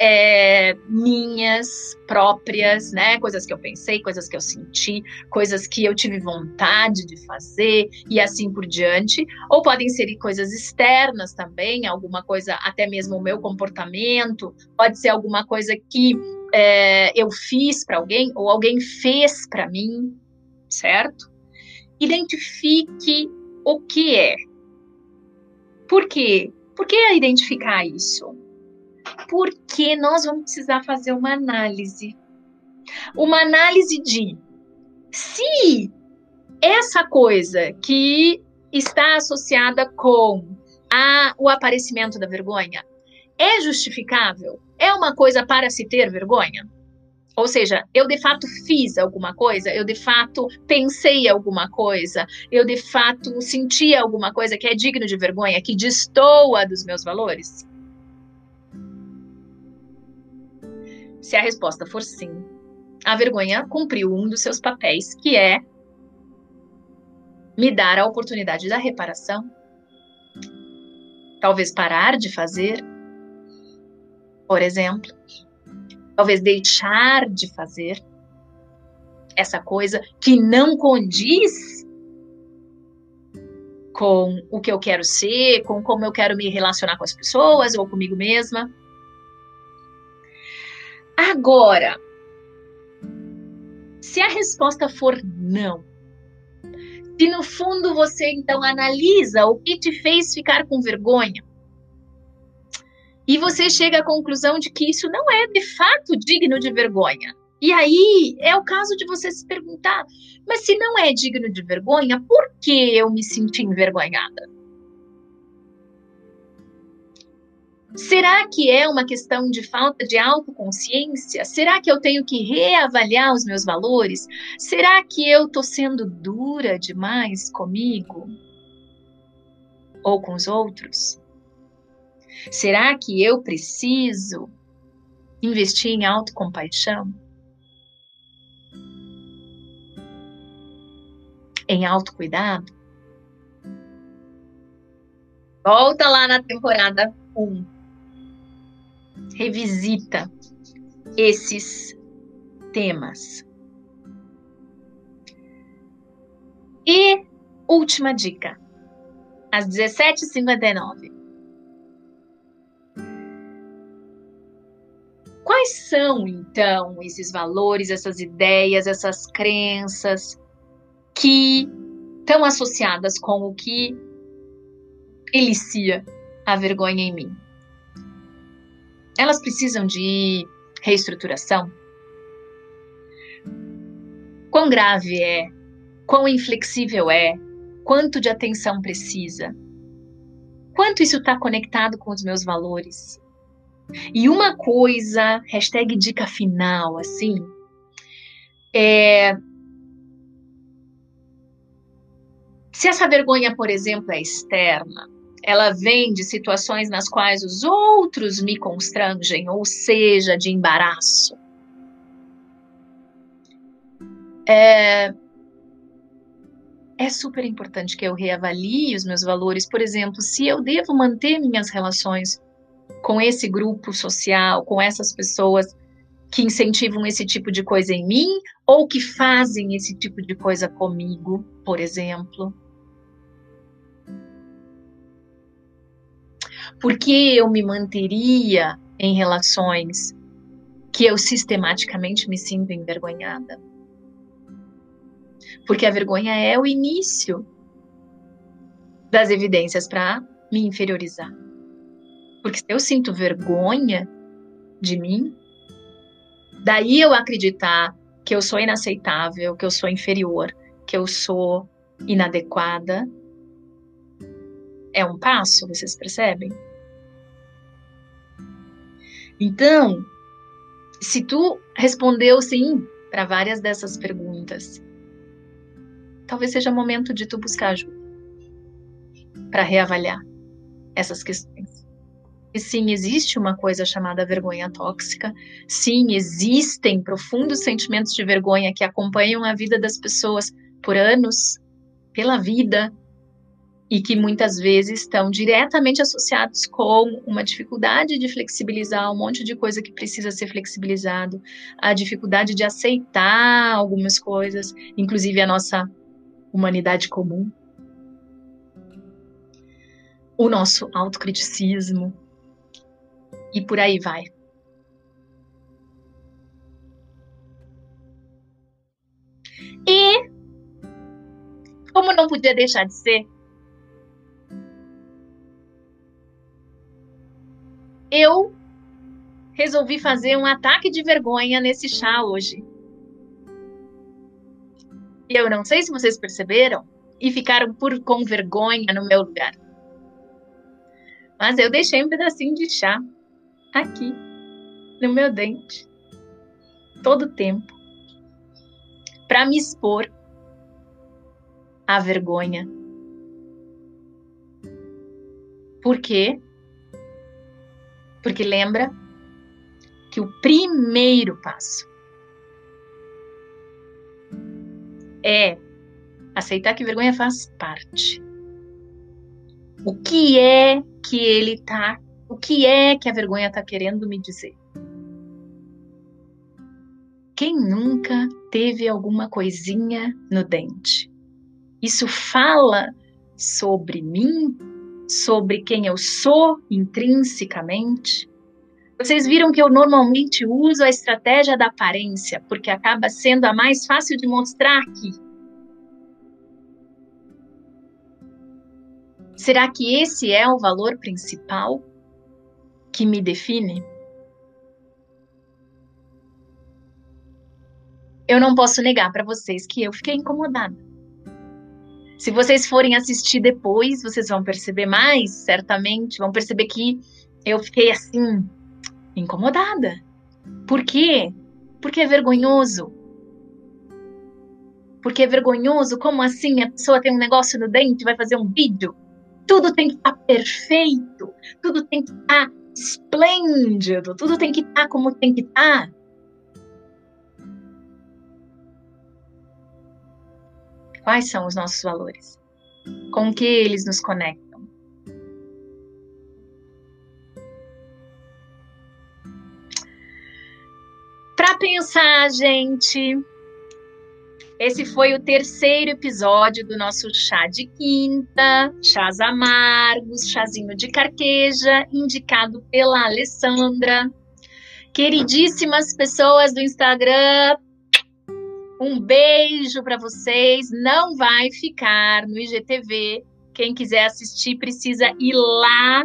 é, minhas próprias, né? Coisas que eu pensei, coisas que eu senti, coisas que eu tive vontade de fazer e assim por diante. Ou podem ser coisas externas também, alguma coisa, até mesmo o meu comportamento, pode ser alguma coisa que é, eu fiz para alguém ou alguém fez para mim, certo? Identifique o que é. Por quê? Por que identificar isso? Porque nós vamos precisar fazer uma análise. Uma análise de se essa coisa que está associada com a, o aparecimento da vergonha é justificável? É uma coisa para se ter vergonha? Ou seja, eu de fato fiz alguma coisa, eu de fato pensei alguma coisa, eu de fato senti alguma coisa que é digno de vergonha, que destoa dos meus valores? Se a resposta for sim, a vergonha cumpriu um dos seus papéis, que é me dar a oportunidade da reparação. Talvez parar de fazer por exemplo. Talvez deixar de fazer. essa coisa que não condiz com o que eu quero ser, com como eu quero me relacionar com as pessoas ou comigo mesma. Agora, se a resposta for não, se no fundo você então analisa o que te fez ficar com vergonha, e você chega à conclusão de que isso não é de fato digno de vergonha. E aí é o caso de você se perguntar: mas se não é digno de vergonha, por que eu me senti envergonhada? Será que é uma questão de falta de autoconsciência? Será que eu tenho que reavaliar os meus valores? Será que eu estou sendo dura demais comigo? Ou com os outros? Será que eu preciso investir em autocompaixão? Em autocuidado? Volta lá na temporada 1 revisita esses temas. E última dica, às 17h59. Quais são, então, esses valores, essas ideias, essas crenças que estão associadas com o que elicia a vergonha em mim? elas precisam de reestruturação? Quão grave é? Quão inflexível é? Quanto de atenção precisa? Quanto isso está conectado com os meus valores? E uma coisa, hashtag dica final, assim, é. Se essa vergonha, por exemplo, é externa, ela vem de situações nas quais os outros me constrangem, ou seja, de embaraço. É, é super importante que eu reavalie os meus valores. Por exemplo, se eu devo manter minhas relações com esse grupo social, com essas pessoas que incentivam esse tipo de coisa em mim ou que fazem esse tipo de coisa comigo, por exemplo. Por que eu me manteria em relações que eu sistematicamente me sinto envergonhada? Porque a vergonha é o início das evidências para me inferiorizar. Porque se eu sinto vergonha de mim, daí eu acreditar que eu sou inaceitável, que eu sou inferior, que eu sou inadequada, é um passo, vocês percebem? Então, se tu respondeu sim para várias dessas perguntas, talvez seja momento de tu buscar ajuda para reavaliar essas questões. E sim, existe uma coisa chamada vergonha tóxica. Sim, existem profundos sentimentos de vergonha que acompanham a vida das pessoas por anos, pela vida, e que muitas vezes estão diretamente associados com uma dificuldade de flexibilizar um monte de coisa que precisa ser flexibilizado, a dificuldade de aceitar algumas coisas, inclusive a nossa humanidade comum, o nosso autocriticismo e por aí vai. E como não podia deixar de ser, eu resolvi fazer um ataque de vergonha nesse chá hoje. Eu não sei se vocês perceberam e ficaram por com vergonha no meu lugar. Mas eu deixei um pedacinho de chá aqui no meu dente todo o tempo para me expor à vergonha. Por quê? Porque lembra que o primeiro passo é aceitar que vergonha faz parte. O que é que ele tá, o que é que a vergonha tá querendo me dizer? Quem nunca teve alguma coisinha no dente. Isso fala sobre mim, sobre quem eu sou intrinsecamente. Vocês viram que eu normalmente uso a estratégia da aparência, porque acaba sendo a mais fácil de mostrar aqui. Será que esse é o valor principal que me define? Eu não posso negar para vocês que eu fiquei incomodada. Se vocês forem assistir depois, vocês vão perceber mais, certamente, vão perceber que eu fiquei assim incomodada. Por quê? Porque é vergonhoso. Porque é vergonhoso? Como assim a pessoa tem um negócio no dente vai fazer um vídeo? Tudo tem que estar tá perfeito, tudo tem que estar tá esplêndido, tudo tem que estar tá como tem que estar. Quais são os nossos valores? Com que eles nos conectam? Para pensar, gente, esse foi o terceiro episódio do nosso chá de quinta, chás amargos, chazinho de carqueja, indicado pela Alessandra. Queridíssimas pessoas do Instagram, um beijo para vocês. Não vai ficar no IGTV. Quem quiser assistir precisa ir lá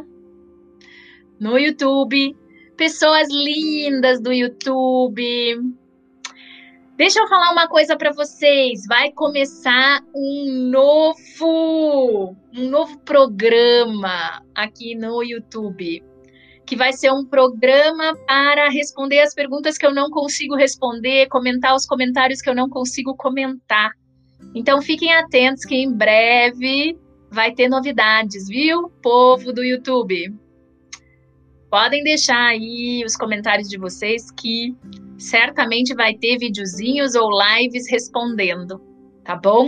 no YouTube pessoas lindas do YouTube. Deixa eu falar uma coisa para vocês. Vai começar um novo, um novo programa aqui no YouTube, que vai ser um programa para responder as perguntas que eu não consigo responder, comentar os comentários que eu não consigo comentar. Então fiquem atentos que em breve vai ter novidades, viu, povo do YouTube? Podem deixar aí os comentários de vocês que certamente vai ter videozinhos ou lives respondendo, tá bom?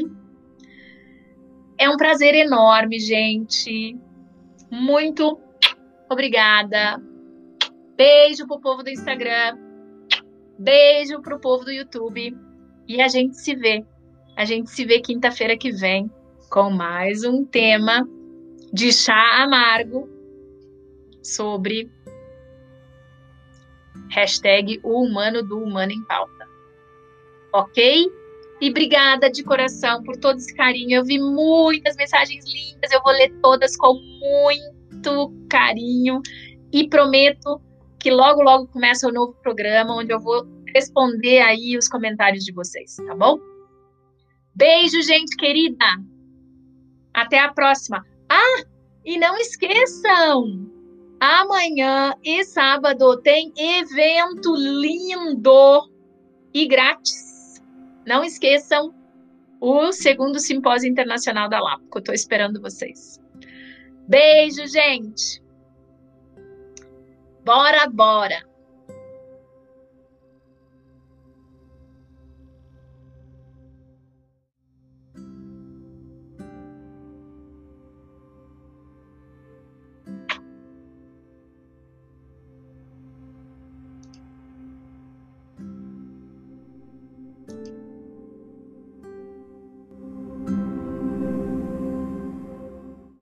É um prazer enorme, gente. Muito obrigada. Beijo pro povo do Instagram. Beijo pro povo do YouTube. E a gente se vê. A gente se vê quinta-feira que vem com mais um tema de chá amargo sobre hashtag o humano do humano em pauta. Ok? E obrigada de coração por todo esse carinho. Eu vi muitas mensagens lindas, eu vou ler todas com muito carinho e prometo que logo, logo começa o um novo programa onde eu vou responder aí os comentários de vocês, tá bom? Beijo, gente querida! Até a próxima! Ah, e não esqueçam! Amanhã e sábado tem evento lindo e grátis. Não esqueçam o segundo simpósio internacional da LAPCO. Estou esperando vocês. Beijo, gente. Bora, bora.